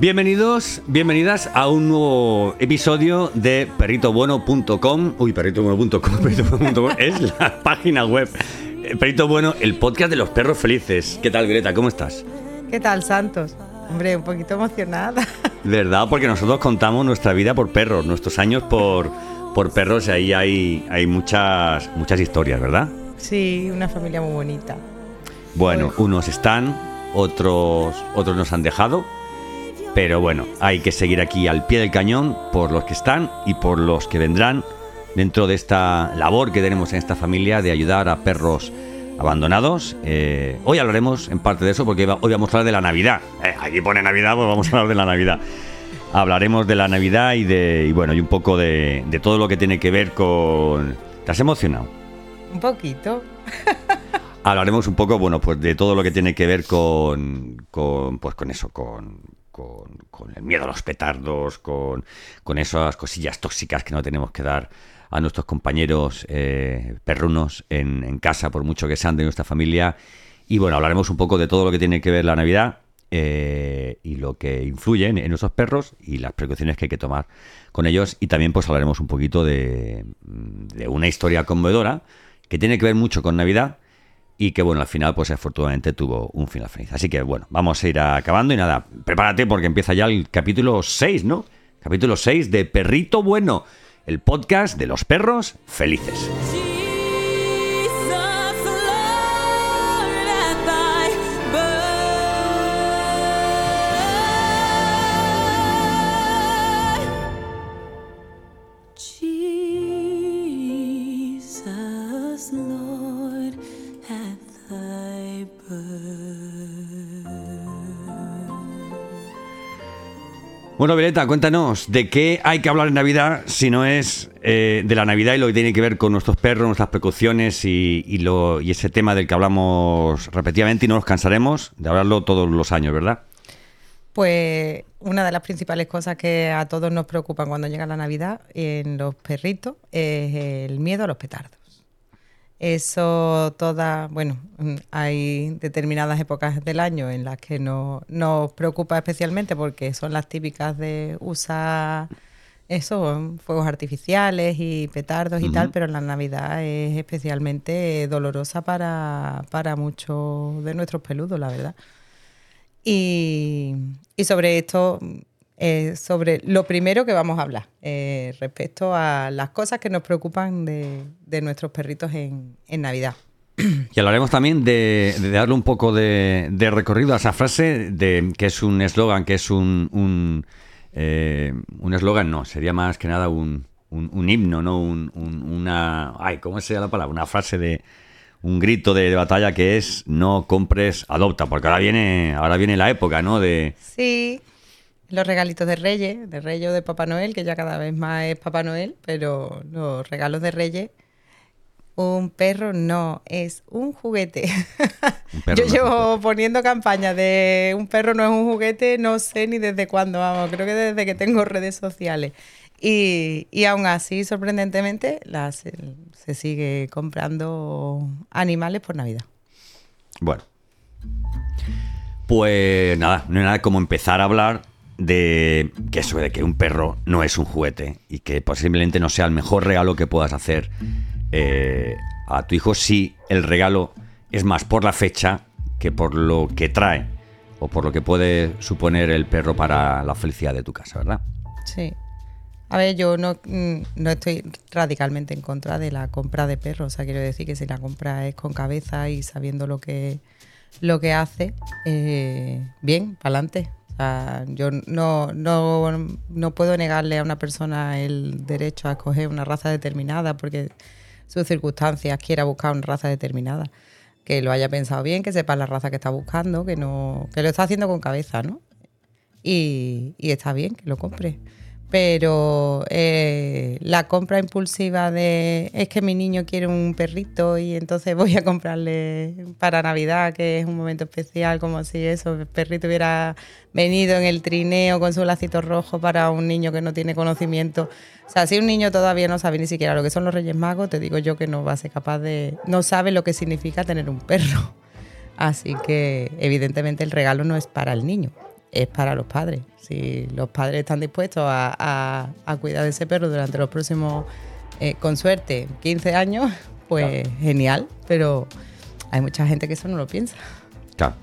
Bienvenidos, bienvenidas a un nuevo episodio de perritobueno.com. Uy, perritobueno.com, perritobueno.com es la página web. Eh, Perrito Bueno, el podcast de los perros felices. ¿Qué tal, Greta? ¿Cómo estás? ¿Qué tal, Santos? Hombre, un poquito emocionada. ¿Verdad? Porque nosotros contamos nuestra vida por perros, nuestros años por, por perros, y ahí hay, hay muchas, muchas historias, ¿verdad? Sí, una familia muy bonita. Bueno, unos están, otros, otros nos han dejado. Pero bueno, hay que seguir aquí al pie del cañón por los que están y por los que vendrán dentro de esta labor que tenemos en esta familia de ayudar a perros abandonados. Eh, hoy hablaremos en parte de eso porque hoy vamos a hablar de la Navidad. Eh, aquí pone Navidad, pues vamos a hablar de la Navidad. Hablaremos de la Navidad y de y bueno y un poco de, de todo lo que tiene que ver con. ¿Te has emocionado? Un poquito. Hablaremos un poco, bueno, pues de todo lo que tiene que ver con, con pues con eso, con, con, el miedo a los petardos, con, con esas cosillas tóxicas que no tenemos que dar a nuestros compañeros eh, perrunos en, casa, por mucho que sean de nuestra familia. Y bueno, hablaremos un poco de todo lo que tiene que ver la Navidad eh, y lo que influye en, en perros y las precauciones que hay que tomar con ellos. Y también pues hablaremos un poquito de, de una historia conmovedora que tiene que ver mucho con Navidad y que bueno, al final pues afortunadamente tuvo un final feliz. Así que bueno, vamos a ir acabando y nada, prepárate porque empieza ya el capítulo 6, ¿no? Capítulo 6 de Perrito Bueno, el podcast de los perros felices. Bueno, Violeta, cuéntanos, ¿de qué hay que hablar en Navidad si no es eh, de la Navidad y lo que tiene que ver con nuestros perros, nuestras precauciones y, y lo, y ese tema del que hablamos repetidamente y no nos cansaremos de hablarlo todos los años, ¿verdad? Pues una de las principales cosas que a todos nos preocupan cuando llega la Navidad en los perritos es el miedo a los petardos. Eso toda, bueno, mm, hay determinadas épocas del año en las que no, nos preocupa especialmente porque son las típicas de usar eso, fuegos artificiales y petardos y tal, pero la Navidad es especialmente dolorosa para, para muchos de nuestros peludos, la verdad. Y, y sobre esto, eh, sobre lo primero que vamos a hablar, eh, respecto a las cosas que nos preocupan de, de nuestros perritos en, en Navidad. Y hablaremos también de, de darle un poco de, de recorrido a esa frase, de, que es un eslogan, que es un... un eh, un eslogan no, sería más que nada un, un, un himno, ¿no? Un, un- una... Ay, ¿cómo sería la palabra? Una frase de... Un grito de, de batalla que es no compres, adopta, porque ahora viene, ahora viene la época, ¿no? De, Sí, los regalitos de Reyes, de Reyes o de Papá Noel, que ya cada vez más es Papá Noel, pero los regalos de Reyes, un perro no, es un juguete. Un Yo no llevo poniendo campaña de un perro no es un juguete, no sé ni desde cuándo, vamos, creo que desde que tengo redes sociales. Y, y aún así, sorprendentemente, la- se, se sigue comprando animales por Navidad. Bueno. Pues nada, no hay nada como empezar a hablar de que eso de que un perro no es un juguete y que posiblemente no sea el mejor regalo que puedas hacer eh, a tu hijo si el regalo es más por la fecha que por lo que trae o por lo que puede suponer el perro para la felicidad de tu casa, ¿verdad? Sí. A ver, yo no, mm, no estoy radicalmente en contra de la compra de perros. O sea, quiero decir que si la compra es con cabeza y sabiendo lo que, lo que hace, eh, bien, para adelante. Sea, yo no, no, no puedo negarle a una persona el derecho a escoger una raza determinada porque sus circunstancias quiera buscar una raza determinada. Que lo haya pensado bien, que sepa la raza que está buscando, que no, que lo está haciendo con cabeza, ¿no? Y, y está bien que lo compre. Pero eh, la compra impulsiva de es que mi niño quiere un perrito y entonces voy a comprarle para Navidad, que es un momento especial, como si eso, el perrito hubiera venido en el trineo con su lacito rojo para un niño que no tiene conocimiento. O sea, si un niño todavía no sabe ni siquiera lo que son los Reyes Magos, te digo yo que no va a ser capaz de. no sabe lo que significa tener un perro. Así que, evidentemente, el regalo no es para el niño, es para los padres. Si los padres están dispuestos a, a- a cuidar de ese perro durante los próximos, eh, con suerte, 15 años, pues genial, pero hay mucha gente que eso no lo piensa. Claro.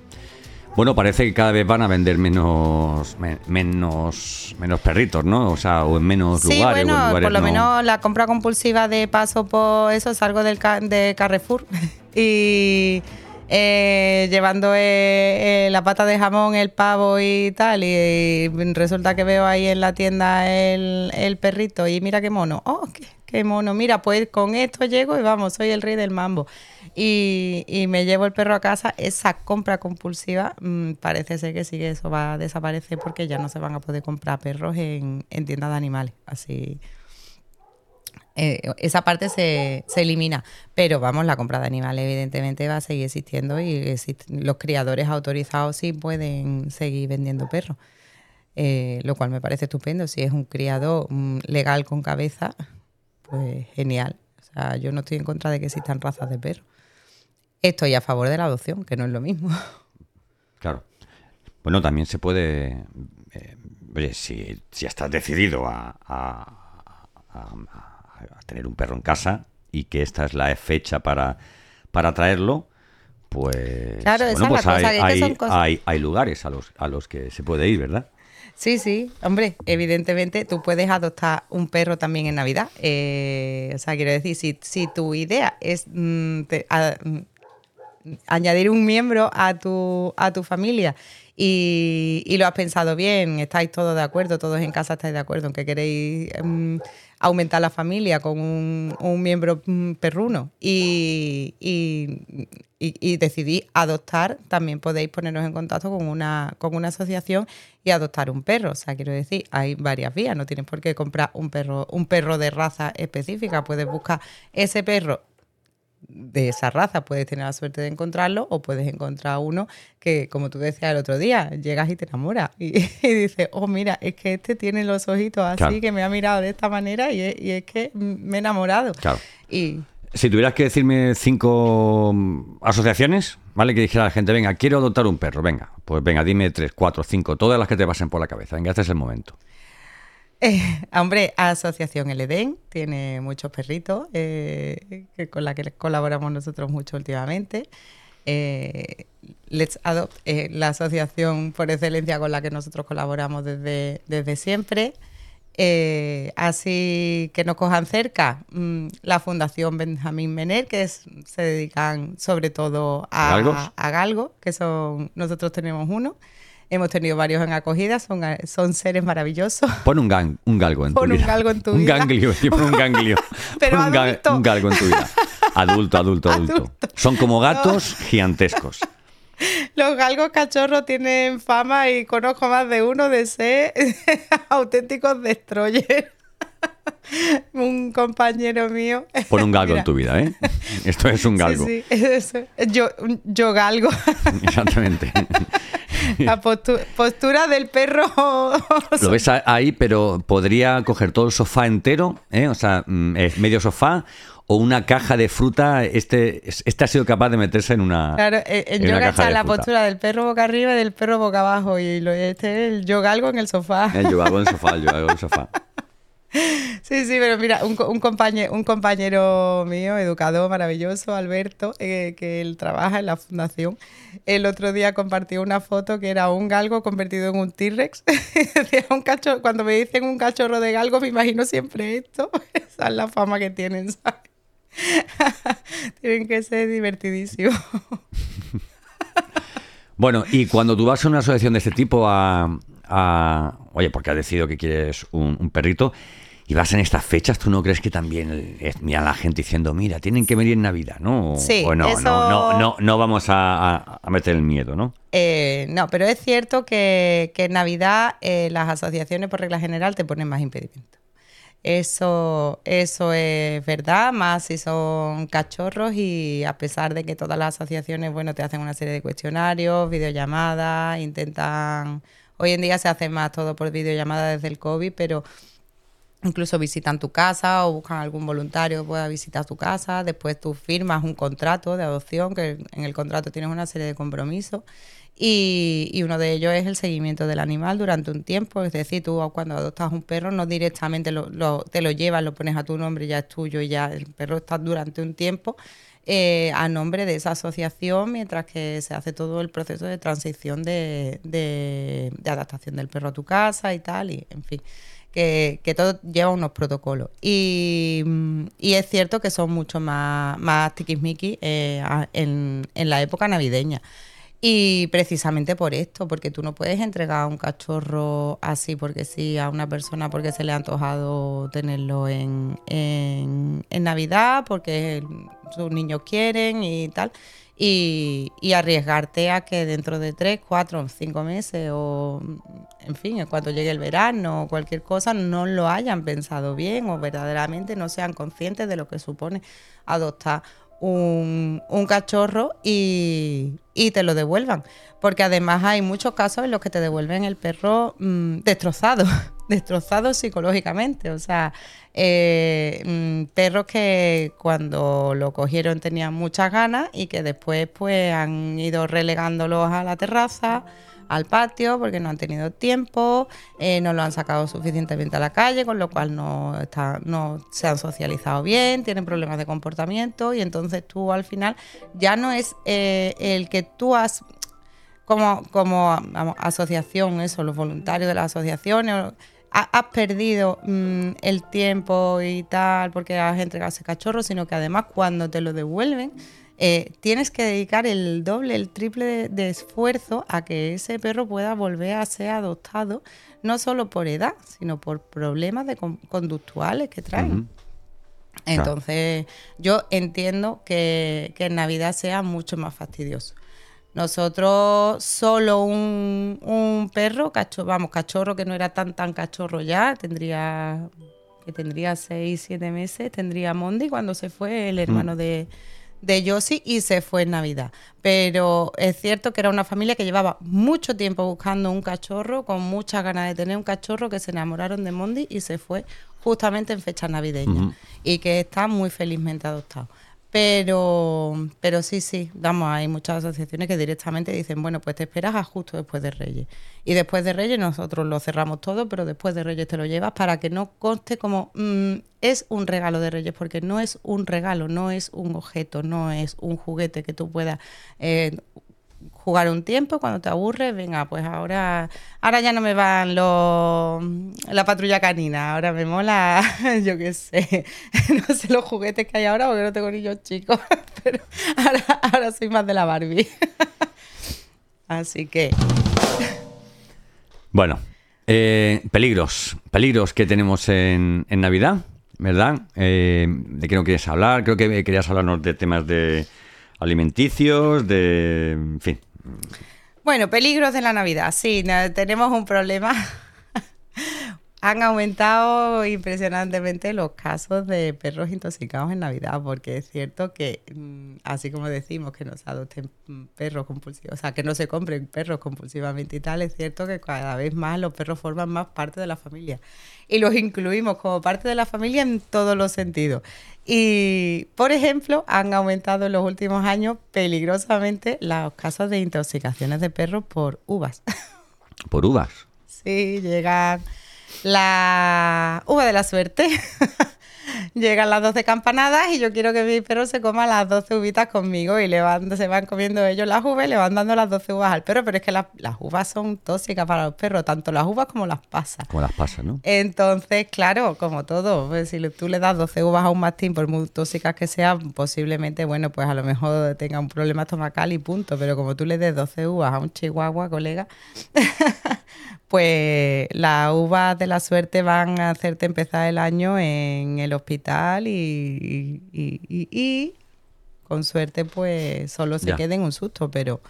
Bueno, parece que cada vez van a vender menos me- menos menos perritos, ¿no? O sea, o en menos Sí, lugares. o en bueno, lugares por lo no- menos la compra compulsiva de paso por eso, salgo del de Carrefour y eh, llevando eh, eh, la pata de jamón, el pavo y tal, y, resulta que veo ahí en la tienda el, perrito y mira qué mono, oh, qué, mono, mira, pues con esto llego y vamos, soy el rey del mambo. Y, me llevo el perro a casa, esa compra compulsiva mm, parece ser que sí que eso va a desaparecer porque ya no se van a poder comprar perros en tiendas de animales. Así, eh, esa parte se, se elimina. Pero vamos, la compra de animales evidentemente va a seguir existiendo y los criadores autorizados sí pueden seguir vendiendo perros. Eh, lo cual me parece estupendo. Si es un criador mm, legal con cabeza, pues genial. O sea, yo no estoy en contra de que existan razas de perros. Estoy a favor de la adopción, que no es lo mismo. Claro. Bueno, también se puede. eh, oye, si, si estás decidido a tener un perro en casa y que esta es la fecha para, para traerlo, pues. Claro, esa bueno, es pues la hay, cosa, hay- son cosas- hay- hay lugares a los, a los que se puede ir, ¿verdad? Sí, sí, hombre, evidentemente tú puedes adoptar un perro también en Navidad. Eh, o sea, quiero decir, si, si tu idea es mm, te- a- mm, añadir un miembro a tu, a tu familia y, y lo has pensado bien, estáis todos de acuerdo, todos en casa estáis de acuerdo en que queréis mm, aumentar la familia con un, miembro mm, perruno y, y, y- y adoptar, también podéis poneros en contacto con una, con una asociación y adoptar un perro. O sea, quiero decir, hay varias vías, no tienes por qué comprar un perro, un perro de raza específica, puedes buscar ese perro de esa raza puedes tener la suerte de encontrarlo o puedes encontrar uno que, como tú decías el otro día, llegas y te enamoras y, y dices, oh, mira, es que este tiene los ojitos así, Claro. que me ha mirado de esta manera y es, y es que me he enamorado. Claro. Y Si tuvieras que decirme cinco mm, asociaciones, ¿vale? Que dijera la gente, venga, quiero adoptar un perro, venga, pues venga, dime tres, cuatro, cinco, todas las que te pasen por la cabeza. Venga, este es el momento. Eh, hombre, Asociación El Edén tiene muchos perritos eh, que con la que colaboramos nosotros mucho últimamente. Eh, Let's Adopt es la asociación por excelencia con la que nosotros colaboramos desde, desde siempre. Eh, así que nos cojan cerca, mm, la Fundación Benjamín Mener, que es- se dedican sobre todo a a galgos, que son, nosotros tenemos uno. Hemos tenido varios en acogida, son, son seres maravillosos. Pon un, gang, un galgo en tu Pon un vida. galgo en tu un vida. ganglio, sí, pon un ganglio. Pero Pon un, adulto. un galgo en tu vida. Adulto, adulto, adulto. Adulto. Son como gatos gigantescos. Los galgos cachorros tienen fama y conozco más de uno de ser auténticos destroyers. un compañero mío. Pon un galgo Mira, en tu vida, ¿eh? Esto es un galgo. Sí, sí, es eso. Yo, yo galgo. Exactamente. La postu- postura del perro. Lo ves ahí, pero podría coger todo el sofá entero, ¿eh? o sea, mm, es medio sofá o una caja de fruta. Este, este ha sido capaz de meterse en una, Claro, en, en en yoga está la fruta. postura del perro boca arriba y del perro boca abajo. Y lo, este es el yo galgo en el sofá. Eh, Yo hago en el sofá, yo hago en el sofá. Sí, sí, pero mira, un, un compañero, un compañero mío, educador maravilloso, Alberto, eh, que él trabaja en la fundación, el otro día compartió una foto que era un galgo convertido en un T-Rex. Cuando me dicen un cachorro de galgo, me imagino siempre esto. Esa es la fama que tienen, ¿sabes? Tienen que ser divertidísimos. Bueno, y cuando tú vas a una asociación de este tipo a- oye, porque has decidido que quieres un, un perrito y vas en estas fechas, ¿tú no crees que también es, mira la gente diciendo, mira, tienen que venir en Navidad, ¿no? Sí, o no, eso- no, no, no, no vamos a, a- a meter el miedo, ¿no? Eh, no, pero es cierto que, que en Navidad eh, las asociaciones por regla general te ponen más impedimentos. Eso, eso es verdad, más si son cachorros y a pesar de que todas las asociaciones, bueno, te hacen una serie de cuestionarios, videollamadas, intentan... Hoy en día se hace más todo por videollamada desde el COVID, pero incluso visitan tu casa o buscan algún voluntario que pueda visitar tu casa. Después tú firmas un contrato de adopción, que en el contrato tienes una serie de compromisos. Y, y uno de ellos es el seguimiento del animal durante un tiempo. Es decir, tú cuando adoptas un perro no directamente lo- lo- te lo llevas, lo pones a tu nombre, ya es tuyo y ya el perro está durante un tiempo eh, a nombre de esa asociación mientras que se hace todo el proceso de transición de, de- adaptación del perro a tu casa y tal. Y, en fin que, que todo lleva unos protocolos. Y, mm, y es cierto que son mucho más, más tiquismiquis eh, en, en la época navideña. Y precisamente por esto, porque tú no puedes entregar un cachorro así porque sí a una persona porque se le ha antojado tenerlo en, en, en Navidad, porque sus niños quieren y tal. Y, y arriesgarte a que dentro de tres, cuatro, cinco meses o, en fin, en cuanto llegue el verano o cualquier cosa, no lo hayan pensado bien o verdaderamente no sean conscientes de lo que supone adoptar un, un cachorro y, te lo devuelvan. Porque además hay muchos casos en los que te devuelven el perro mm, destrozado, destrozado psicológicamente. O sea, eh, mm, perros que cuando lo cogieron tenían muchas ganas y que después pues han ido relegándolos a la terraza al patio porque no han tenido tiempo, eh, no lo han sacado suficientemente a la calle, con lo cual no, está, no se han socializado bien, tienen problemas de comportamiento y entonces tú al final ya no es eh, el que tú has como, como asociación, eso, los voluntarios de las asociaciones, ha- has perdido mm, el tiempo y tal porque has entregado ese cachorro, sino que además cuando te lo devuelven, eh, tienes que dedicar el doble, el triple de, de esfuerzo a que ese perro pueda volver a ser adoptado, no solo por edad, sino por problemas de con- conductuales que traen. Entonces, yo entiendo que, que en Navidad sea mucho más fastidioso. Nosotros, solo un, un perro, cacho, vamos, cachorro que no era tan tan cachorro ya, tendría que tendría 6, 7 meses, tendría Mondi cuando se fue el hermano de, de Yossi y se fue en Navidad. Pero es cierto que era una familia que llevaba mucho tiempo buscando un cachorro, con muchas ganas de tener un cachorro, que se enamoraron de Mondi y se fue justamente en fecha navideña y que está muy felizmente adoptado. Pero, pero sí, sí, vamos, hay muchas asociaciones que directamente dicen, bueno, pues te esperas a justo después de Reyes. Y después de Reyes nosotros lo cerramos todo, pero después de Reyes te lo llevas para que no conste como mm, es un regalo de Reyes, porque no es un regalo, no es un objeto, no es un juguete que tú puedas eh, jugar un tiempo, cuando te aburres, venga, pues ahora, ahora ya no me van los la patrulla canina, ahora me mola, yo qué sé, no sé los juguetes que hay ahora porque no tengo niños chicos, pero ahora, ahora soy más de la Barbie. Así que Bueno, eh, peligros, peligros que tenemos en, en Navidad, ¿verdad? Eh, ¿De qué no quieres hablar? Creo que querías hablarnos de temas de alimenticios, de... En fin. Bueno, peligros de la Navidad. Sí, tenemos un problema. Han aumentado impresionantemente los casos de perros intoxicados en Navidad, porque es cierto que, mm, así como decimos que no se adopten perros compulsivos, o sea, que no se compren perros compulsivamente y tal, es cierto que cada vez más los perros forman más parte de la familia. Y los incluimos como parte de la familia en todos los sentidos. Y, por ejemplo, han aumentado en los últimos años peligrosamente los casos de intoxicaciones de perros por uvas. Por uvas. Sí, llegan La uva de la suerte. Llegan las 12 campanadas y yo quiero que mi perro se coma las 12 uvitas conmigo y le van, se van comiendo ellos las uvas y le van dando las 12 uvas al perro, pero es que las, las uvas son tóxicas para los perros, tanto las uvas como las pasas. Como las pasas, ¿no? Entonces, claro, como todo, pues, si tú le das 12 uvas a un mastín, por muy tóxicas que sean, posiblemente, bueno, pues a lo mejor tenga un problema estomacal y punto. Pero como tú le des 12 uvas a un chihuahua, colega, pues las uvas de la suerte van a hacerte empezar el año en el hospital y, y- y- y- y, con suerte, pues solo se Ya. en un susto, pero...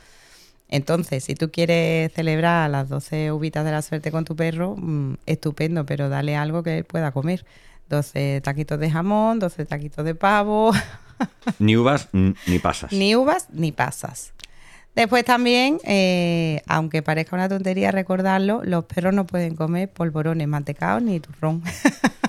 Entonces, si tú quieres celebrar las 12 uvitas de la suerte con tu perro, mm, estupendo, pero dale algo que él pueda comer. 12 taquitos de jamón, 12 taquitos de pavo, Ni uvas ni pasas. ni uvas ni pasas. Después también, eh, aunque parezca una tontería recordarlo, los perros no pueden comer polvorones, mantecados ni turrón.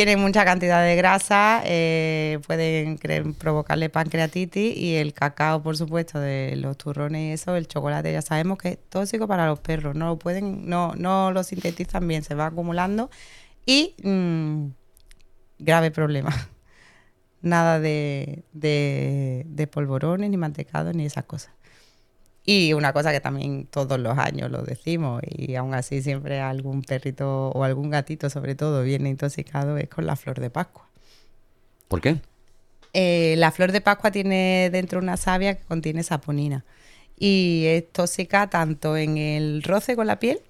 Tienen mucha cantidad de grasa, eh, pueden provocarle pancreatitis y el cacao, por supuesto, de los turrones y eso, el chocolate, ya sabemos que es tóxico para los perros. No lo pueden, no, no lo sintetizan bien, se va acumulando y mm, grave problema. Nada de, de polvorones, ni mantecados, ni esas cosas. Y una cosa que también todos los años lo decimos, y aún así siempre algún perrito o algún gatito, sobre todo, viene intoxicado, es con la flor de Pascua. ¿Por qué? Eh, la flor de Pascua tiene dentro una savia que contiene saponina y es tóxica tanto en el roce con la piel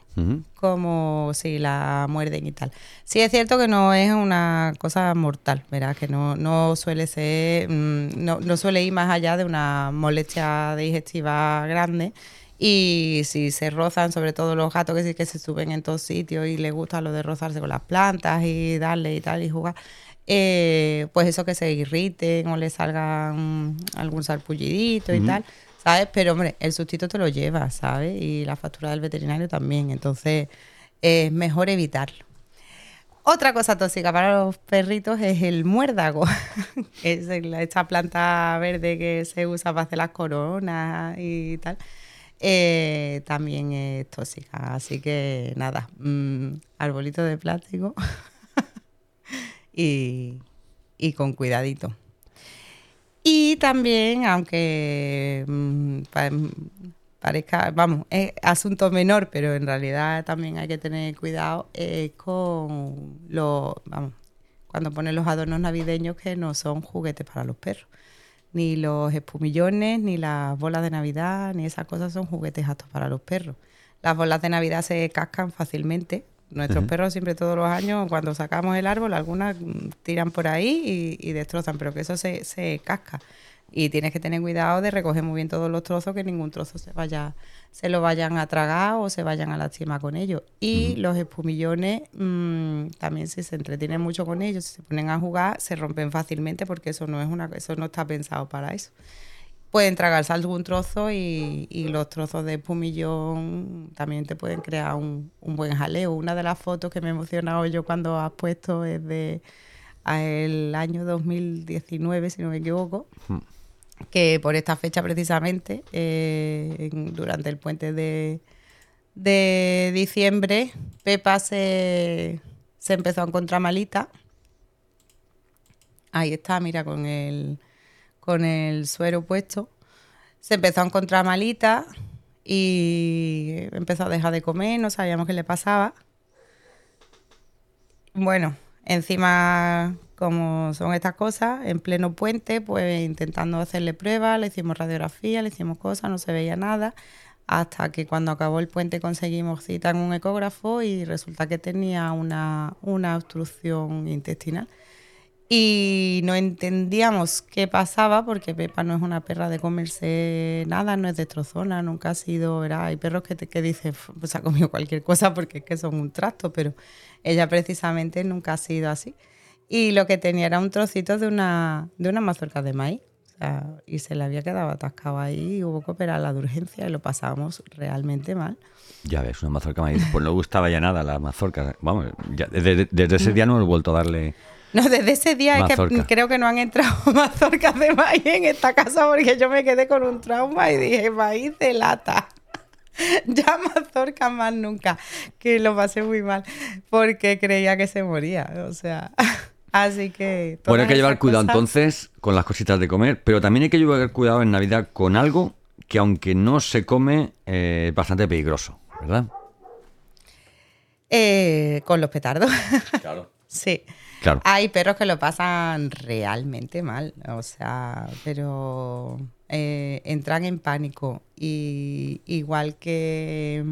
Como si la muerden y tal. Sí es cierto que no es una cosa mortal, ¿verdad? Que no, no suele ser, mm, no, no suele ir más allá de una molestia digestiva grande. Y si se rozan, sobre todo los gatos que sí que se suben en todos sitios y les gusta lo de rozarse con las plantas y darle y tal y jugar, eh, pues eso que se irriten o le salgan algún sarpullidito y tal, ¿sabes? Pero hombre, el sustito te lo lleva, ¿sabes? Y la factura del veterinario también, entonces es mejor evitarlo. Otra cosa tóxica para los perritos es el muérdago. es esta planta verde que se usa para hacer las coronas y tal. eh, también es tóxica. Así que nada, mm, arbolito de plástico y con cuidadito. Y también, aunque mm, pa- parezca, vamos, es asunto menor, pero en realidad también hay que tener cuidado eh, con los, vamos, cuando ponen los adornos navideños que no son juguetes para los perros. Ni los espumillones, ni las bolas de Navidad, ni esas cosas son juguetes aptos para los perros. Las bolas de Navidad se cascan fácilmente. Nuestros perros siempre todos los años, cuando sacamos el árbol, algunas mm, tiran por ahí y, y destrozan, pero que eso se, se casca. Y tienes que tener cuidado de recoger muy bien todos los trozos, que ningún trozo se vaya, se lo vayan a tragar o se vayan a lastimar con ellos. Y los espumillones, mm, también si se entretienen mucho con ellos, si se ponen a jugar, se rompen fácilmente porque eso no es una, eso no está pensado para eso pueden tragarse algún trozo y, y los trozos de espumillón también te pueden crear un, un buen jaleo. Una de las fotos que me he emocionado yo cuando has puesto es de el año 2019, si no me equivoco, que por esta fecha precisamente, eh, durante el puente de, de diciembre, Pepa se, se empezó a encontrar malita. Ahí está, mira, con el, con el suero puesto. Se empezó a encontrar malita y empezó a dejar de comer, no sabíamos qué le pasaba. Bueno, encima, como son estas cosas, en pleno puente, pues intentando hacerle pruebas, le hicimos radiografía, le hicimos cosas, no se veía nada, hasta que cuando acabó el puente conseguimos cita en un ecógrafo y resulta que tenía una, una obstrucción intestinal. Y no entendíamos qué pasaba porque Pepa no es una perra de comerse nada, no es destrozona, nunca ha sido, ¿verdad? Hay perros que, te, que dicen, pues ha comido cualquier cosa porque es que son un trasto, pero ella precisamente nunca ha sido así. Y lo que tenía era un trocito de una, de una mazorca de maíz. Y se le había quedado atascado ahí y hubo que operarla de urgencia y lo pasábamos realmente mal. Ya ves, una mazorca maíz. Pues no gustaba ya nada la mazorca. Vamos, ya desde, desde ese día no he vuelto a darle. No, desde ese día es que Mazorca. creo que no han entrado mazorcas de maíz en esta casa porque yo me quedé con un trauma y dije maíz de lata. ya Mazorca más nunca, que lo pasé muy mal, porque creía que se moría, o sea, así que... Bueno, hay que llevar cuidado cosas- entonces con las cositas de comer, pero también hay que llevar cuidado en Navidad con algo que aunque no se come, eh, es bastante peligroso, ¿verdad? Eh, con los petardos, Claro. sí. Hay perros que lo pasan realmente mal, o sea, pero eh, entran en pánico y igual que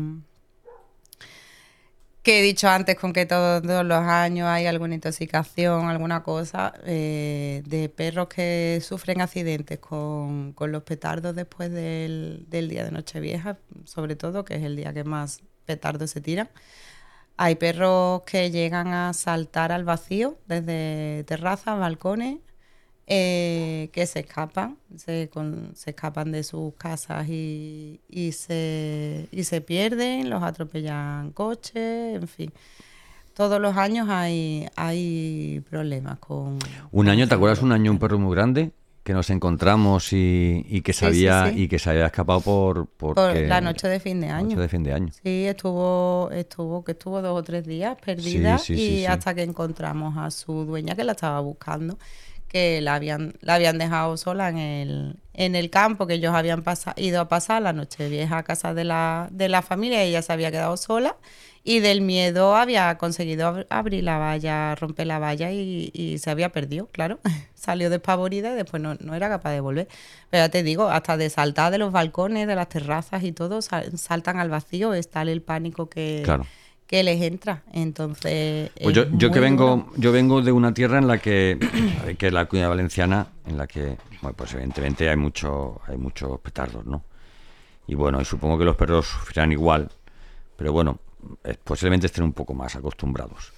que he dicho antes con que todos, todos los años hay alguna intoxicación, alguna cosa, eh, de perros que sufren accidentes con, con los petardos después del, del día de Nochevieja, sobre todo, que es el día que más petardos se tiran. Hay perros que llegan a saltar al vacío desde terrazas, balcones, eh, que se escapan, se, con- se escapan de sus casas y, y se, y se pierden, los atropellan coches, en fin. Todos los años hay, hay problemas con... Un año, ¿te acuerdas un año un perro muy grande que nos encontramos y, y que Sí, se había sí, sí. y que se había escapado por Por la noche de fin de año. noche de fin de año. Sí, estuvo, estuvo, que estuvo dos o tres días perdida y hasta que encontramos a su dueña que la estaba buscando, que la habían, la habían dejado sola en el, en el campo, que ellos habían ido a pasar la noche vieja a casa de la, de la familia ella se había quedado sola y del miedo había conseguido ab- abrir la valla, romper la valla y, se había perdido, claro. Salió despavorida y después no, no era capaz de volver. Pero ya te digo, hasta de saltar de los balcones, de las terrazas y todo, sal- saltan al vacío, es tal el pánico que, Claro. Que les entra. Entonces. Pues yo, yo que vengo, yo vengo de una tierra en la que, que es la comunidad valenciana, en la que, bueno, pues evidentemente hay mucho, hay muchos petardos, ¿no? Y bueno, y supongo que los perros sufrirán igual, pero bueno, eh, posiblemente estén un poco más acostumbrados.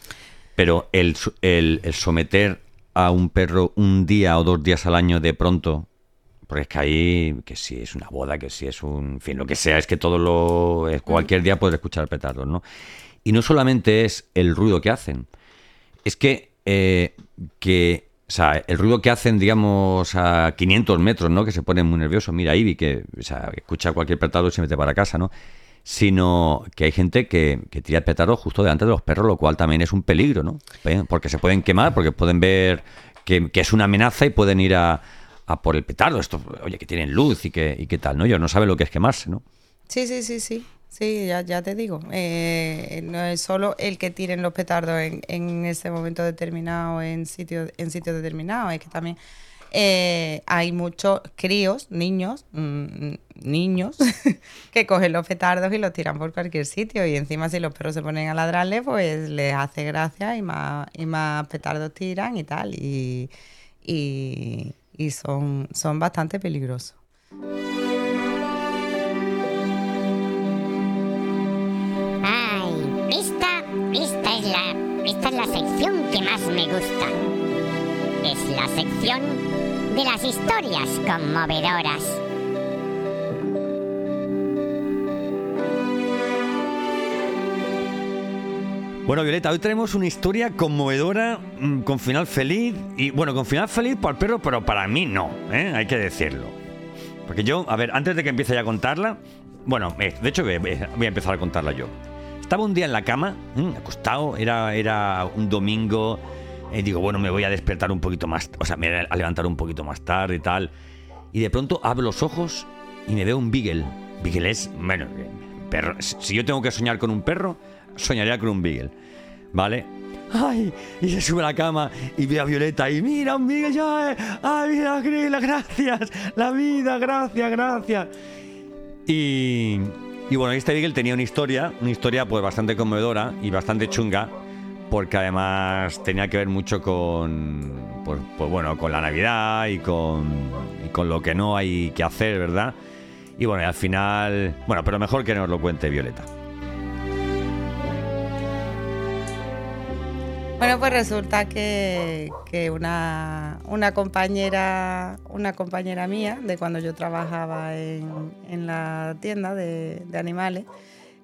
Pero el, el, el someter a un perro un día o dos días al año de pronto, porque es que ahí, que si es una boda, que si es un, en fin, lo que sea, es que todo lo, eh, cualquier día puedes escuchar petardos, ¿no? Y no solamente es el ruido que hacen, es que, eh, que o sea, el ruido que hacen, digamos, a 500 metros, ¿no? Que se ponen muy nerviosos. Mira, Ivy, que o sea, escucha cualquier petardo y se mete para casa, ¿no? Sino que hay gente que, que tira el petardo justo delante de los perros, lo cual también es un peligro, ¿no? ¿Eh? Porque se pueden quemar, porque pueden ver que, que es una amenaza y pueden ir a, a por el petardo. Esto, oye, que tienen luz y que, y qué tal, ¿no? Ellos no saben lo que es quemarse, ¿no? Sí, sí, sí, sí. Sí, ya, ya te digo. eh, no es solo el que tiren los petardos en, en ese momento determinado, en sitios en sitios determinados, es que también eh, hay muchos críos, niños, mm, niños, que cogen los petardos y los tiran por cualquier sitio. Y encima, si los perros se ponen a ladrarle, pues les hace gracia y más, y más petardos tiran y tal. Y, y, y son, son bastante peligrosos. Esta es la sección que más me gusta. Es la sección de las historias conmovedoras. Bueno, Violeta, hoy tenemos una historia conmovedora, mm, con final feliz. Y bueno, con final feliz para el perro, pero para mí no, ¿eh? hay que decirlo. Porque yo, a ver, antes de que empiece a contarla, bueno, eh, de hecho voy voy a empezar a contarla yo. Estaba un día en la cama, mm, acostado, era, era un domingo, y digo, bueno, me voy a despertar un poquito más, o sea, me voy a levantar un poquito más tarde y tal. Y de pronto abro los ojos y me veo un beagle. Beagle es, bueno, eh, perro. Si yo tengo que soñar con un perro, soñaría con un beagle. ¿Vale? ¡Ay! Y se sube a la cama y ve a Violeta y mira un beagle. ya, eh, ¡Ay, mira, gracias! La vida, gracias, gracias. Y, y bueno, este Beagle tenía una historia, una historia pues bastante conmovedora y bastante chunga, porque además tenía que ver mucho con, pues, pues bueno, con la Navidad y con, con lo que no hay que hacer, ¿verdad? Y bueno, y al final, bueno, pero mejor que nos lo cuente Violeta. Bueno, pues resulta que, una, una compañera, una compañera mía, de cuando yo trabajaba en, la tienda de, animales,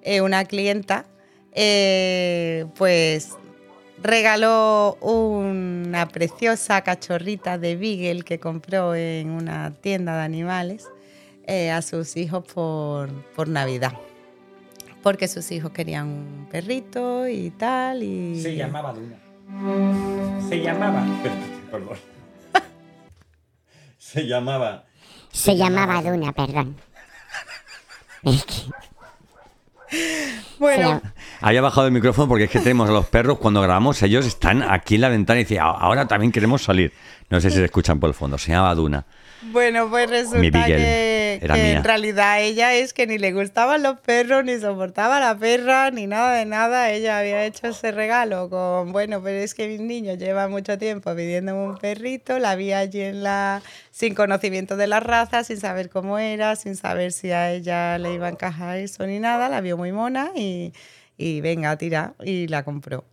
eh, una clienta, eh, pues regaló una preciosa cachorrita de Beagle que compró en una tienda de animales eh, a sus hijos por, por Navidad. porque sus hijos querían un perrito y tal. Y... Se llamaba Duna. Se llamaba. Perdón. Se llamaba. Se llamaba Duna, perdón. Es que Bueno, se- Había bajado el micrófono porque es que tenemos a los perros cuando grabamos, ellos están aquí en la ventana y dicen, "Ah, ahora también queremos salir. No sé si se escuchan por el fondo. Se llamaba Duna. Bueno, pues Mi resulta Miguel, que, en realidad ella es que ni le gustaban los perros, ni soportaba la perra, ni nada de nada. Ella había hecho ese regalo con, bueno, pero es que mis niños llevan mucho tiempo pidiéndome un perrito, la vi allí en la, sin conocimiento de la raza, sin saber cómo era, sin saber si a ella le iba a encajar eso ni nada, la vio muy mona y, y venga, tira, y la compró.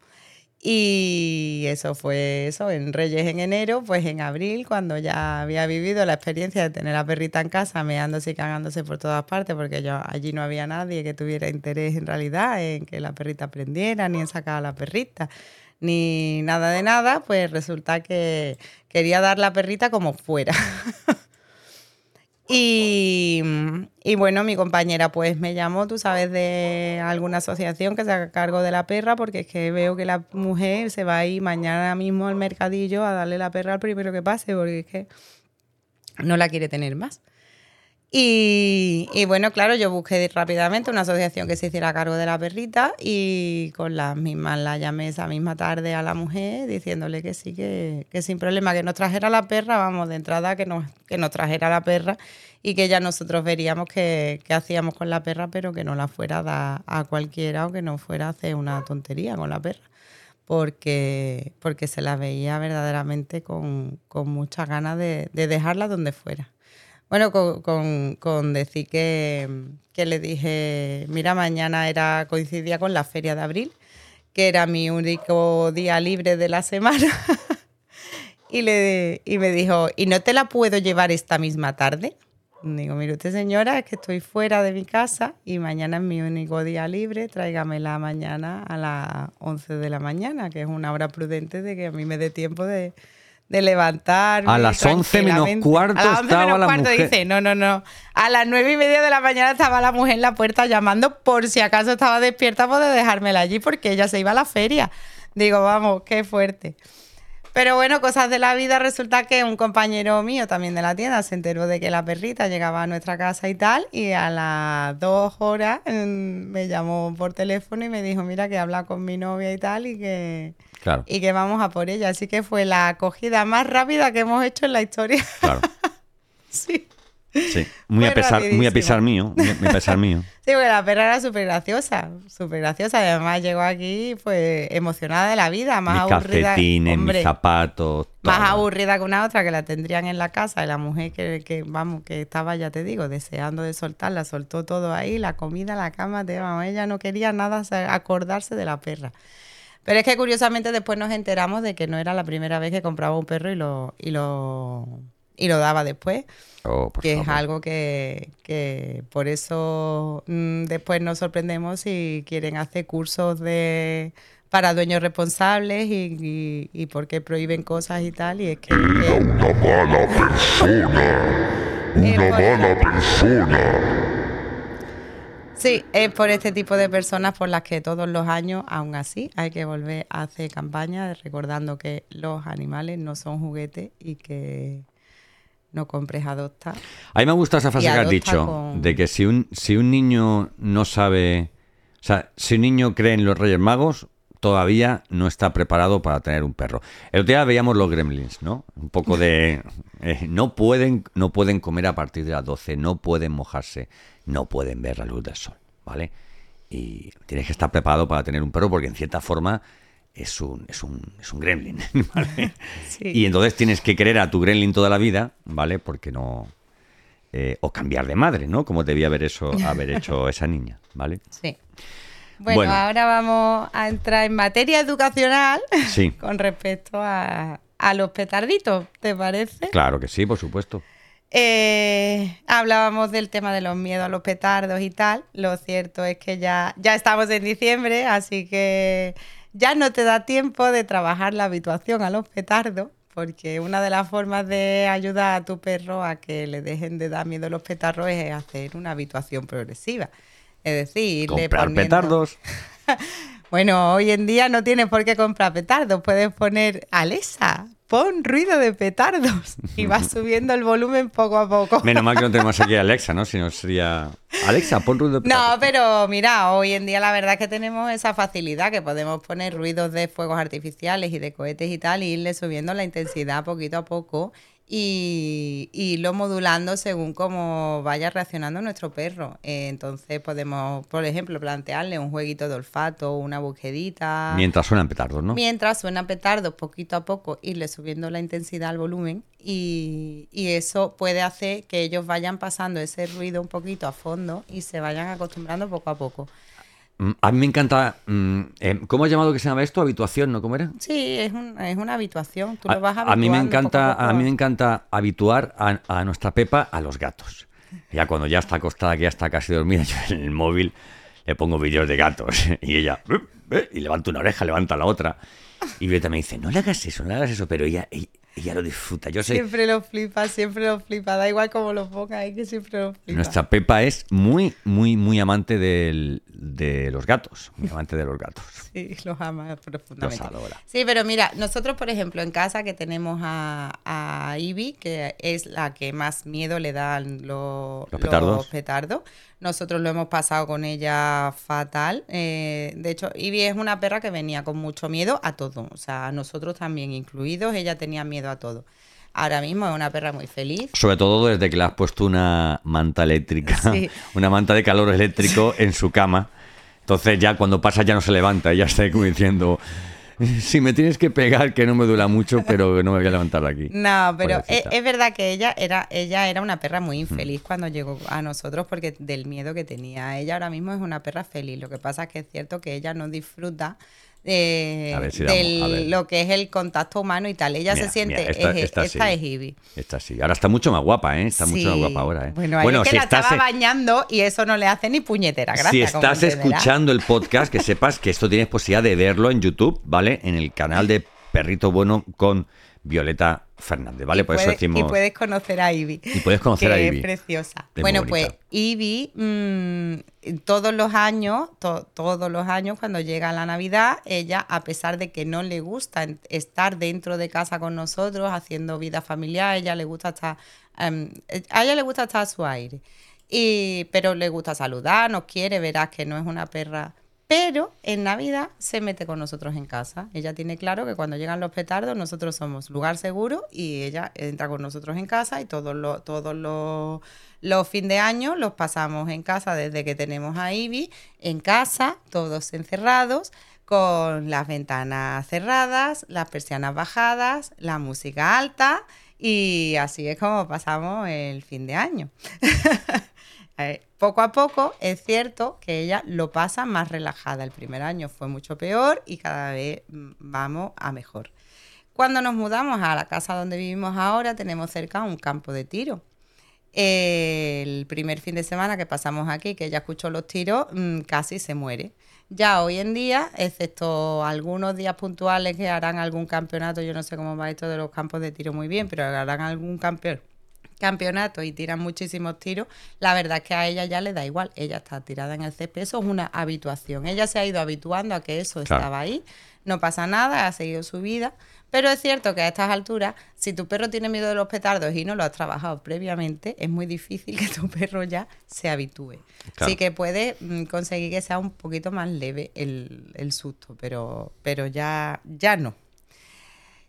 Y eso fue eso, en Reyes en enero, pues en abril, cuando ya había vivido la experiencia de tener a perrita en casa, meándose y cagándose por todas partes, porque yo, allí no había nadie que tuviera interés en realidad en que la perrita aprendiera, ni en sacar a la perrita, ni nada de nada, pues resulta que quería dar la perrita como fuera. Y, y bueno, mi compañera pues me llamó, tú sabes, de alguna asociación que se haga cargo de la perra, porque es que veo que la mujer se va a ir mañana mismo al mercadillo a darle la perra al primero que pase, porque es que no la quiere tener más. Y, bueno, claro, yo busqué rápidamente una asociación que se hiciera cargo de la perrita y con las mismas la llamé esa misma tarde a la mujer diciéndole que sí, que, que sin problema, que nos trajera la perra, vamos, de entrada que nos, que nos trajera la perra y que ya nosotros veríamos qué qué hacíamos con la perra, pero que no la fuera a dar a cualquiera o que no fuera a hacer una tontería con la perra porque, porque se la veía verdaderamente con, con muchas ganas de, de dejarla donde fuera. Bueno, con, decir que, que le dije, mira, mañana era coincidía con la feria de abril, que era mi único día libre de la semana. y, le, y me dijo, ¿y no te la puedo llevar esta misma tarde? Digo, mire usted señora, es que estoy fuera de mi casa y mañana es mi único día libre, tráigamela mañana a las 11 de la mañana, que es una hora prudente de que a mí me dé tiempo de, de levantarme. A las 11 menos cuarto A las 11 estaba menos la cuarto mujer. dice, no, no, no. A las nueve y media de la mañana estaba la mujer en la puerta llamando por si acaso estaba despierta poder dejármela allí porque ella se iba a la feria. Digo, vamos, qué fuerte. Pero bueno, cosas de la vida, resulta que un compañero mío también de la tienda se enteró de que la perrita llegaba a nuestra casa y tal, y a las dos horas mm, me llamó por teléfono y me dijo, mira que habla con mi novia y tal, y que, Claro, y que vamos a por ella. Así que fue la acogida más rápida que hemos hecho en la historia. claro. sí. Sí. Muy, a pesar, muy a rapidísimo. pesar mío. Muy a pesar mío. Sí, porque la perra era súper graciosa, súper graciosa. y Además llegó aquí pues emocionada de la vida, más mis aburrida. calcetines, hombre, mis zapatos. más aburrida que una otra que la tendrían en la casa y la mujer que, que, vamos que estaba ya te digo deseando de soltarla soltó todo ahí la comida la cama te, vamos, ella no quería nada acordarse de la perra pero es que curiosamente después nos enteramos de que no era la primera vez que compraba un perro y lo y lo y lo daba después Oh, por que es algo que, que por eso mm, después nos sorprendemos si quieren hacer cursos de para dueños responsables y, y, y por qué prohíben cosas y tal y es que, que- Una mala persona. Una mala persona. sí es por este tipo de personas por las que todos los años aún así hay que volver a hacer campañas recordando que los animales no son juguetes y que no compres adopta A mí me gusta esa frase que has dicho, con- de que si un, si un niño no sabe, o sea, si un niño cree en los Reyes Magos, todavía no está preparado para tener un perro. El otro día veíamos los gremlins, ¿no? Un poco de... eh, no, pueden, no pueden comer a partir de las 12, no pueden mojarse, no pueden ver la luz del sol, ¿vale? Y tienes que estar preparado para tener un perro porque en cierta forma es un, es un, es un gremlin, ¿vale? Sí. Y entonces tienes que querer a tu gremlin toda la vida, ¿vale? Porque no... eh, o cambiar de madre, ¿no? Como debía haber, eso, haber hecho esa niña, ¿vale? Sí. Bueno, Bueno. ahora vamos a entrar en materia educacional Sí. con respecto a, a los petarditos, ¿te parece? Claro que sí, por supuesto. Eh, hablábamos del tema de los miedos a los petardos y tal. Lo cierto es que ya, ya estamos en diciembre, así que ya no te da tiempo de trabajar la habituación a los petardos, porque una de las formas de ayudar a tu perro a que le dejen de dar miedo a los petardos es hacer una habituación progresiva. Es decir, irle Comprar poniendo- petardos. Bueno, hoy en día no tienes por qué comprar petardos. Puedes poner Alexa, pon ruido de petardos. Y vas subiendo el volumen poco a poco. Menos mal que no tenemos aquí a Alexa, ¿no? Si no sería. Alexa, pon ruido de No, petardos. pero mira, hoy en día la verdad es que tenemos esa facilidad que podemos poner ruidos de fuegos artificiales y de cohetes y tal, y irle subiendo la intensidad poquito a poco y, y irlo modulando según cómo vaya reaccionando nuestro perro. Eh, entonces podemos, por ejemplo, plantearle un jueguito de olfato, una búsquedita. Mientras suenan petardos, ¿no? Mientras suena petardos, poquito a poco, irle subiendo la intensidad al volumen y, y eso puede hacer que ellos vayan pasando ese ruido un poquito a fondo y se vayan acostumbrando poco a poco. Mm, A mí me encanta. mm, eh, ¿Cómo has llamado que se llama esto? ¿Habituación, no? ¿Cómo era? Sí, es, un- es una habituación, tú A, lo vas a mí me poco encanta, a poco. a mí me encanta habituar a, a nuestra Pepa a los gatos. Ya cuando ya está acostada, que ya está casi dormida, yo en el móvil le pongo vídeos de gatos y ella y levanta una oreja, levanta la otra y Violeta me dice no le hagas eso, no le hagas eso, pero ella, ella, ella lo disfruta. Yo sé, Siempre lo flipa, siempre lo flipa, da igual como lo ponga, que siempre lo flipa. nuestra Pepa es muy, muy, muy amante del- de los gatos, muy amante de los gatos. Sí, los ama profundamente. Los adora. Sí, pero mira, nosotros, por ejemplo, en casa que tenemos a, a Ivy, que es la que más miedo le dan lo- Los petardos. petardos, nosotros lo hemos pasado con ella fatal. Eh, de hecho, Ivy es una perra que venía con mucho miedo a todo, o sea, a nosotros también incluidos, ella tenía miedo a todo. Ahora mismo es una perra muy feliz. Sobre todo desde que le has puesto una manta eléctrica, Sí. una manta de calor eléctrico en su cama. Entonces ya cuando pasa ya no se levanta, ya está como diciendo, si me tienes que pegar que no me duela mucho, pero no me voy a levantar de aquí. No, pero es, Pobrecita. es verdad que ella era, ella era una perra Mm. muy infeliz cuando llegó a nosotros porque del miedo que tenía. Ella ahora mismo es una perra feliz. Lo que pasa es que es cierto que ella no disfruta de si a ver. lo que es el contacto humano y tal. Ella Mira, se siente, mira, esta- es, esta esta sí. es Ivy. Esta sí. Ahora está mucho más guapa, ¿eh? Está mucho más guapa ahora, ¿eh? Bueno, ahí es que si la estás, estaba bañando y eso no le hace ni puñetera gracia. si estás escuchando el podcast, que sepas que esto tienes posibilidad de verlo en YouTube, ¿vale? En el canal de Perrito Bueno con Violeta Fernández, ¿vale? Y Por eso puedes- decimos... Y puedes conocer a Ivy. Y puedes conocer que a Ivy. Es preciosa. Es bueno, pues Ivy, mm, todos los años, to- todos los años, cuando llega la Navidad, ella, a pesar de que no le gusta estar dentro de casa con nosotros, haciendo vida familiar, ella le gusta estar, em, a ella le gusta estar a su aire. Y, pero le gusta saludar, nos quiere, verás que no es una perra. Pero en Navidad se mete con nosotros en casa. Ella tiene claro que cuando llegan los petardos nosotros somos lugar seguro y ella entra con nosotros en casa y todos los, todos los, fin de año los pasamos en casa desde que tenemos a Ivy, en casa, todos encerrados, con las ventanas cerradas, las persianas bajadas, la música alta y así es como pasamos el fin de año. Poco a poco es cierto que ella lo pasa más relajada. El primer año fue mucho peor y cada vez mm, vamos a mejor. Cuando nos mudamos a la casa donde vivimos ahora, tenemos cerca un campo de tiro. El primer fin de semana que pasamos aquí, que ella escuchó los tiros, mm, casi se muere. Ya hoy en día, excepto algunos días puntuales que harán algún campeonato, yo no sé cómo va esto de los campos de tiro muy bien, pero harán algún campeón, campeonato y tiran muchísimos tiros, la verdad es que a ella ya le da igual, ella está tirada en el césped, eso es una habituación, ella se ha ido habituando a que eso Claro. estaba ahí, no pasa nada, ha seguido su vida, pero es cierto que a estas alturas, si tu perro tiene miedo de los petardos y no lo has trabajado previamente, es muy difícil que tu perro ya se habitúe. Claro. Sí que puede mm, conseguir que sea un poquito más leve el, el susto, pero, pero ya, ya no.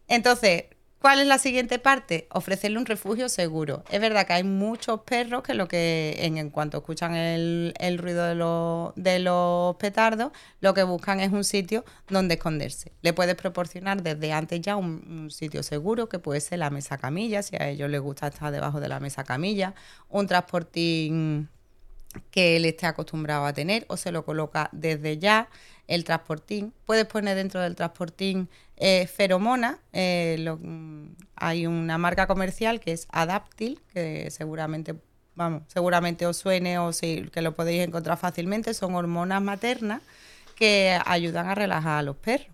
Entonces, ¿cuál es la siguiente parte? Ofrecerle un refugio seguro. Es verdad que hay muchos perros que lo que en, cuanto escuchan el, ruido de los, de los petardos, lo que buscan es un sitio donde esconderse. Le puedes proporcionar desde antes ya un, un sitio seguro, que puede ser la mesa camilla, si a ellos les gusta estar debajo de la mesa camilla, un transportín que él esté acostumbrado a tener o se lo coloca desde ya el transportín. Puedes poner dentro del transportín eh, feromona. eh, lo- mm, hay una marca comercial que es Adaptil, que seguramente, vamos, seguramente os suene o si, que lo podéis encontrar fácilmente. Son hormonas maternas que ayudan a relajar a los perros.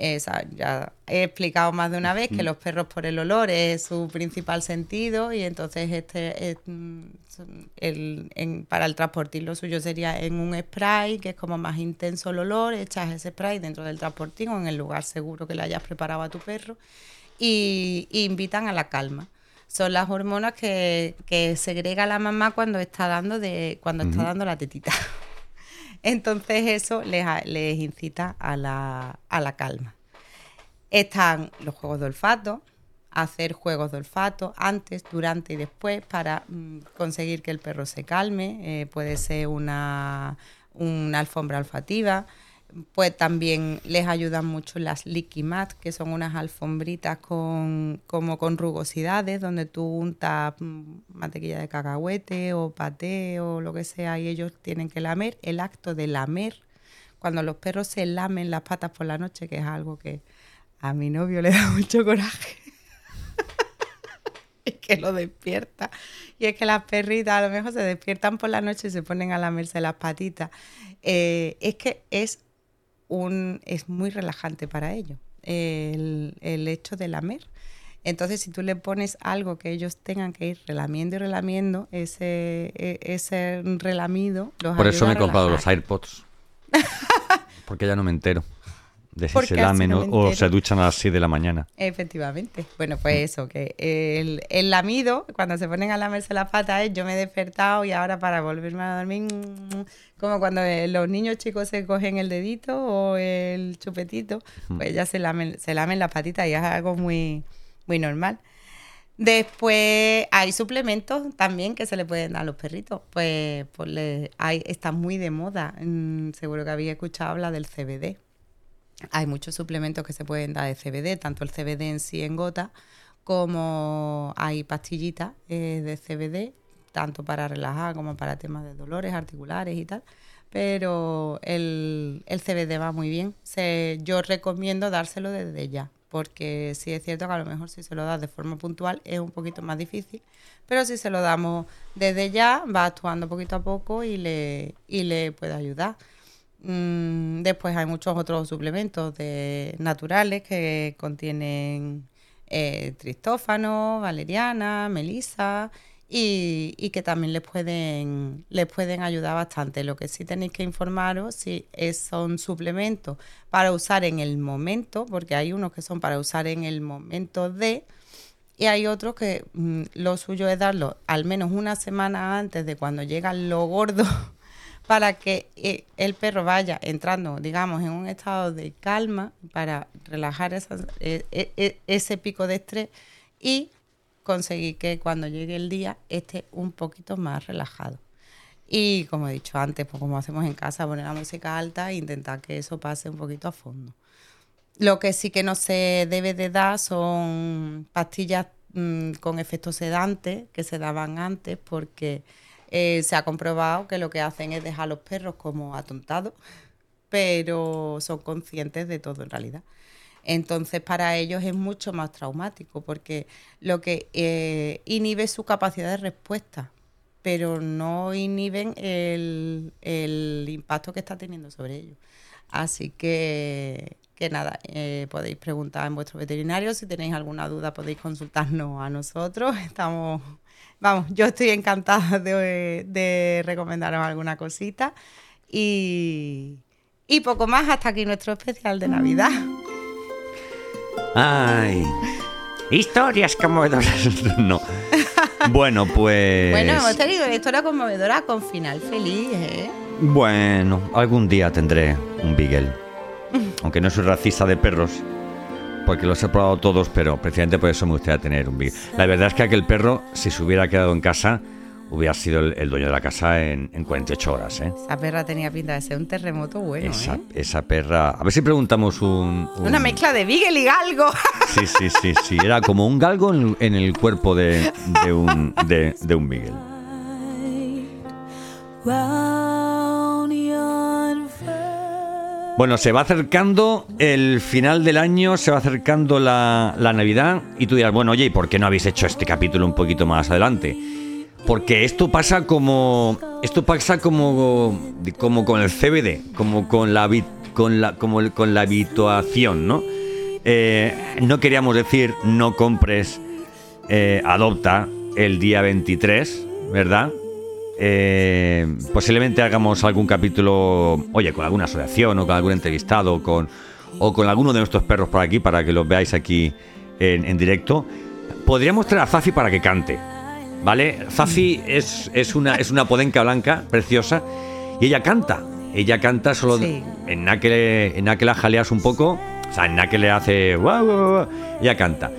Esa, ya he explicado más de una vez que los perros por el olor es su principal sentido y entonces este es, mm, el- en- para el transportín lo suyo sería en un spray que es como más intenso el olor, echas ese spray dentro del transportín o en el lugar seguro que le hayas preparado a tu perro y, y invitan a la calma. Son las hormonas que, que segrega la mamá cuando está dando de cuando está dando la tetita. Entonces eso les, les incita a la, a la calma. Están los juegos de olfato, hacer juegos de olfato antes, durante y después para mm, conseguir que el perro se calme. Eh, puede ser una, una alfombra olfativa. Pues también les ayudan mucho las licky mat, que son unas alfombritas con, como con rugosidades, donde tú untas mm, mantequilla de cacahuete o paté o lo que sea y ellos tienen que lamer. El acto de lamer, cuando los perros se lamen las patas por la noche, que es algo que a mi novio le da mucho coraje. es que lo despierta. Y es que las perritas a lo mejor se despiertan por la noche y se ponen a lamerse las patitas. Eh, es que es un es muy relajante para ellos el, el hecho de lamer. Entonces, si tú le pones algo que ellos tengan que ir relamiendo y relamiendo, ese, e- ese relamido los Por eso me he comprado los. AirPods. Porque ya no me entero de si se lamen no o, se duchan a las 6 de la mañana. Efectivamente. Bueno, pues eso, que el, el lamido, cuando se ponen a lamerse las patas, es yo me he despertado y ahora para volverme a dormir, mm, como cuando eh, los niños chicos se cogen el dedito o el chupetito, pues ya se lamen, se lamen las patitas y es algo muy, muy normal. Después hay suplementos también que se le pueden dar a los perritos. Pues, pues le- hay, está muy de moda. Mm, seguro que había escuchado hablar del CBD. Hay muchos suplementos que se pueden dar de CBD, tanto el CBD en sí en gota, como hay pastillitas eh, de CBD, tanto para relajar como para temas de dolores articulares y tal. Pero el, el CBD va muy bien. Yo recomiendo dárselo desde ya, porque sí es cierto que a lo mejor si se lo das de forma puntual es un poquito más difícil, pero si se lo damos desde ya, va actuando poquito a poco y le, y le puede ayudar. Mm, después hay muchos otros suplementos naturales que contienen eh, tristófano, valeriana, melisa y, que también les pueden, les pueden ayudar bastante. Lo que sí tenéis que informaros si es, son suplementos para usar en el momento, porque hay unos que son para usar en el momento de, y hay otros que mm, lo suyo es darlo al menos una semana antes de cuando llega lo gordo para que eh, el perro vaya entrando, digamos, en un estado de calma para relajar eh, eh, eh, ese pico de estrés y conseguir que cuando llegue el día esté un poquito más relajado. Y como he dicho antes, pues como hacemos en casa, poner la música alta e intentar que eso pase un poquito a fondo. Lo que sí que no se debe de dar son pastillas mm, con efecto sedante que se daban antes porque eh, se ha comprobado que lo que hacen es dejar a los perros como atontados, pero son conscientes de todo en realidad. Entonces para ellos es mucho más traumático porque lo que eh, inhibe su capacidad de respuesta, pero no inhiben el, el impacto que está teniendo sobre ellos. Así que, que nada, eh, podéis preguntar en vuestro veterinario. Si tenéis alguna duda, podéis consultarnos a nosotros. Estamos, vamos, yo estoy encantada de, de recomendaros alguna cosita. Y, y poco más, hasta aquí nuestro especial de Navidad. Ay. Historias conmovedoras. no. Bueno, pues. Bueno, hemos tenido una historia conmovedora con final feliz, ¿eh? Bueno, algún día tendré un Beagle. Aunque no soy racista de perros, porque los he probado todos, pero precisamente por eso me gustaría tener un Beagle. La verdad es que aquel perro, si se hubiera quedado en casa, hubiera sido el, el dueño de la casa en, en 48 horas, ¿eh? Esa perra tenía pinta de ser un terremoto bueno, esa, ¿eh? esa perra. A ver si preguntamos un. un- Una mezcla de Beagle y Galgo. Sí, sí, sí, sí. Era como un galgo en, en el cuerpo de, de un, de, de un Beagle. Bueno, se va acercando el final del año, se va acercando la, Navidad y tú dirás, bueno, oye, ¿y por qué no habéis hecho este capítulo un poquito más adelante? Porque esto pasa como esto pasa como como con el CBD, como con la con la, como con la habituación, ¿no? Eh, no queríamos decir no compres, eh, adopta el día 23, ¿verdad? Eh, posiblemente hagamos algún capítulo, oye, con alguna asociación o con algún entrevistado o con, o con alguno de nuestros perros por aquí para que los veáis aquí en, en directo. Podríamos traer a Zafi para que cante, ¿vale? Zafi es, es, una, es una podenca blanca preciosa y ella canta. Ella canta solo Sí. en nada que le, en nada que la jaleas un poco, o sea, en nada que le hace ella canta.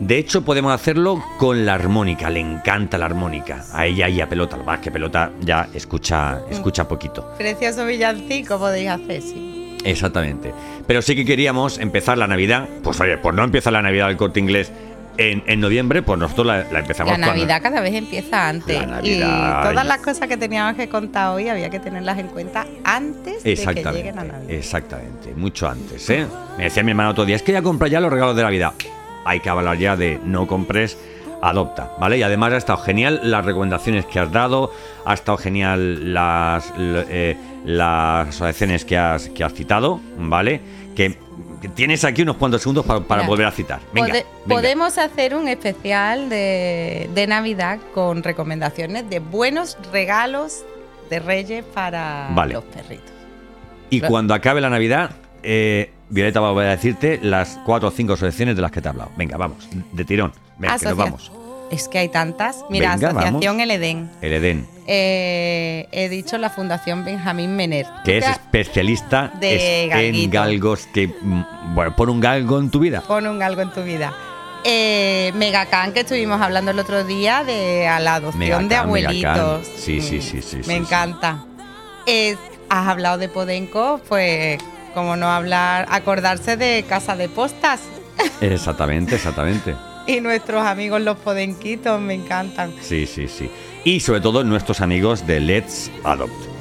De hecho, podemos hacerlo con la armónica, le encanta la armónica. A ella y a pelota, lo es que pelota ya escucha, escucha poquito. Precioso villancico podéis hacer, sí. Exactamente. Pero sí que queríamos empezar la Navidad. Pues oye, pues no empieza la Navidad del corte inglés en, en noviembre, pues nosotros la, la empezamos La cuando- Navidad cada vez empieza antes. La Navidad, y todas las cosas que teníamos que contar hoy había que tenerlas en cuenta antes de que lleguen a Navidad. exactamente, mucho antes, ¿eh? Me decía mi hermano otro día, es que ya compra ya los regalos de Navidad. Hay que hablar ya de no compres, adopta, ¿vale? Y además ha estado genial las recomendaciones que has dado, ha estado genial las, eh, las asociaciones que has, que has citado, ¿vale? Que, que tienes aquí unos cuantos segundos para, volver a citar. Venga. Podemos hacer un especial de, de Navidad con recomendaciones de buenos regalos de Reyes para Vale. los perritos. Y cuando acabe la Navidad, eh, Violeta va a volver a decirte las cuatro o cinco asociaciones de las que te he hablado. Venga, vamos, de tirón. Venga, que nos vamos. Es que hay tantas. Mira, Venga, Asociación vamos. El Edén. El Edén. Eh, he dicho la Fundación Benjamín Mener. que es especialista De en galgos que mm, bueno pon un galgo en tu vida Pon un algo en tu vida. Eh, Megacan, que estuvimos hablando el otro día de a la adopción Megacan, de abuelitos. Sí, sí, sí, sí, Me sí, sí. encanta. Eh, has hablado de Podenco, pues, como no hablar, acordarse de Casa de Postas. exactamente exactamente. Y nuestros amigos los podenquitos, me encantan. sí sí sí. Y sobre todo nuestros amigos de Let's Adopt.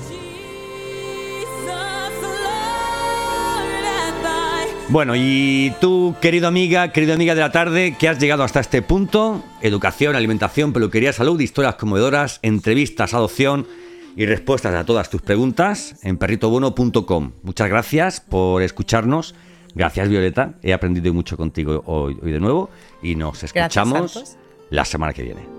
Bueno y tú querido amiga querido amiga de la tarde que has llegado hasta este punto educación alimentación peluquería salud historias conmovedoras entrevistas adopción y respuestas a todas tus preguntas en perritobono.com. Muchas gracias por escucharnos. Gracias, Violeta. He aprendido mucho contigo hoy, hoy de nuevo y nos escuchamos la semana que viene.